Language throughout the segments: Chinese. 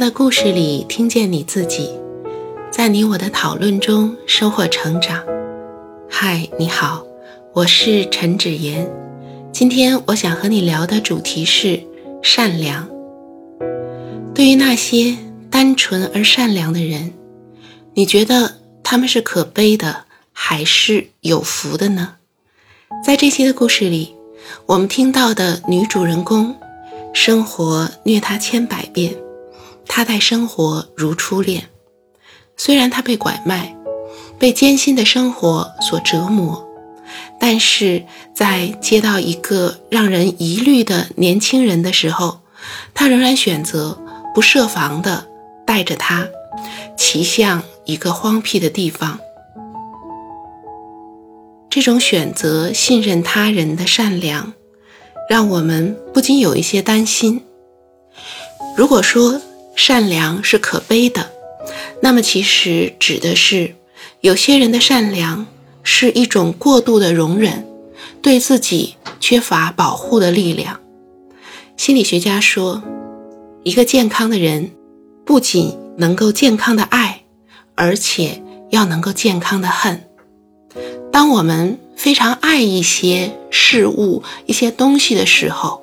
的故事里听见你自己，在你我的讨论中收获成长。嗨，你好，我是陈芷妍。今天我想和你聊的主题是善良。对于那些单纯而善良的人，你觉得他们是可悲的，还是有福的呢？在这期的故事里，我们听到的女主人公，生活虐她千百遍。他待生活如初恋，虽然他被拐卖，被艰辛的生活所折磨，但是在接到一个让人疑虑的年轻人的时候，他仍然选择不设防的带着他骑向一个荒僻的地方。这种选择信任他人的善良，让我们不禁有一些担心。如果说，善良是可悲的，那么其实指的是有些人的善良是一种过度的容忍，对自己缺乏保护的力量。心理学家说，一个健康的人不仅能够健康的爱，而且要能够健康的恨。当我们非常爱一些事物、一些东西的时候，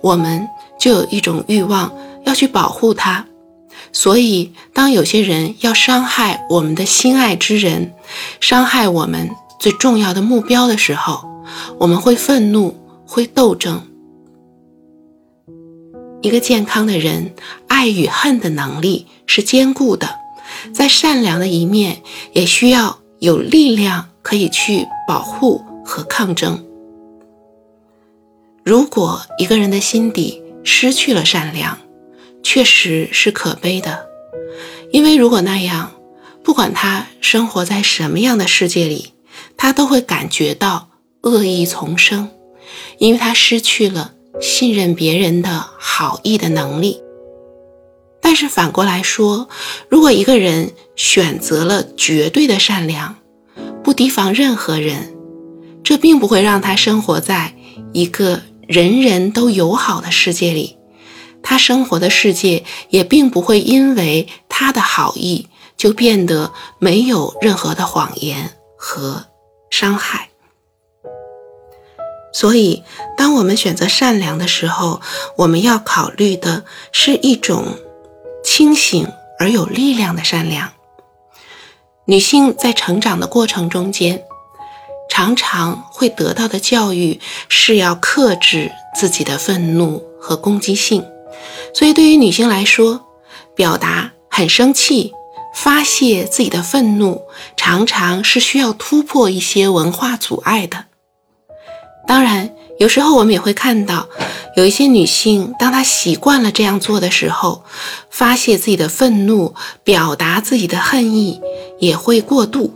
我们就有一种欲望。要去保护他，所以当有些人要伤害我们的心爱之人，伤害我们最重要的目标的时候，我们会愤怒，会斗争。一个健康的人，爱与恨的能力是坚固的，在善良的一面，也需要有力量可以去保护和抗争。如果一个人的心底失去了善良，确实是可悲的，因为如果那样，不管他生活在什么样的世界里，他都会感觉到恶意丛生，因为他失去了信任别人的好意的能力。但是反过来说，如果一个人选择了绝对的善良，不提防任何人，这并不会让他生活在一个人人都友好的世界里。他生活的世界也并不会因为他的好意就变得没有任何的谎言和伤害。所以，当我们选择善良的时候，我们要考虑的是一种清醒而有力量的善良。女性在成长的过程中间，常常会得到的教育是要克制自己的愤怒和攻击性。所以，对于女性来说，表达很生气、发泄自己的愤怒，常常是需要突破一些文化阻碍的。当然，有时候我们也会看到，有一些女性，当她习惯了这样做的时候，发泄自己的愤怒、表达自己的恨意，也会过度。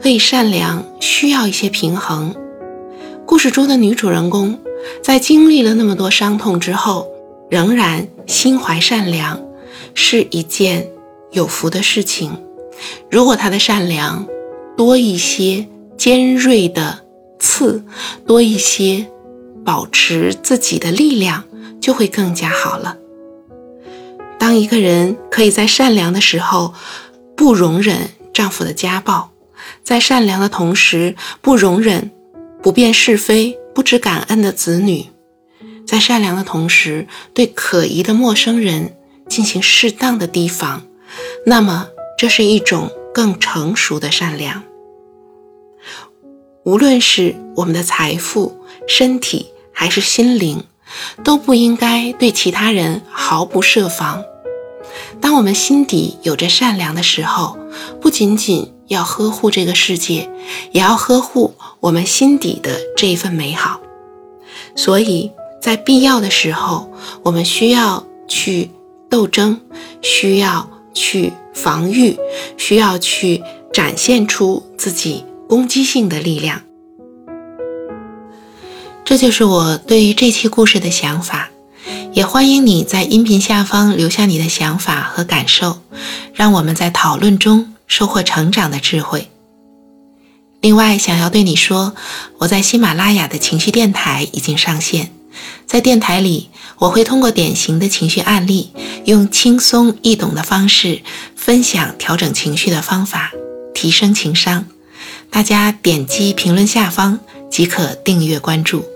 所以，善良需要一些平衡。故事中的女主人公。在经历了那么多伤痛之后，仍然心怀善良，是一件有福的事情。如果他的善良多一些尖锐的刺，多一些保持自己的力量，就会更加好了。当一个人可以在善良的时候不容忍丈夫的家暴，在善良的同时不容忍不辨是非。不知感恩的子女，在善良的同时，对可疑的陌生人进行适当的提防，那么这是一种更成熟的善良。无论是我们的财富、身体还是心灵，都不应该对其他人毫不设防。当我们心底有着善良的时候，不仅仅要呵护这个世界，也要呵护我们心底的这一份美好。所以在必要的时候，我们需要去斗争，需要去防御，需要去展现出自己攻击性的力量。这就是我对于这期故事的想法。也欢迎你在音频下方留下你的想法和感受，让我们在讨论中收获成长的智慧。另外，想要对你说，我在喜马拉雅的情绪电台已经上线，在电台里，我会通过典型的情绪案例，用轻松易懂的方式分享调整情绪的方法，提升情商。大家点击评论下方即可订阅关注。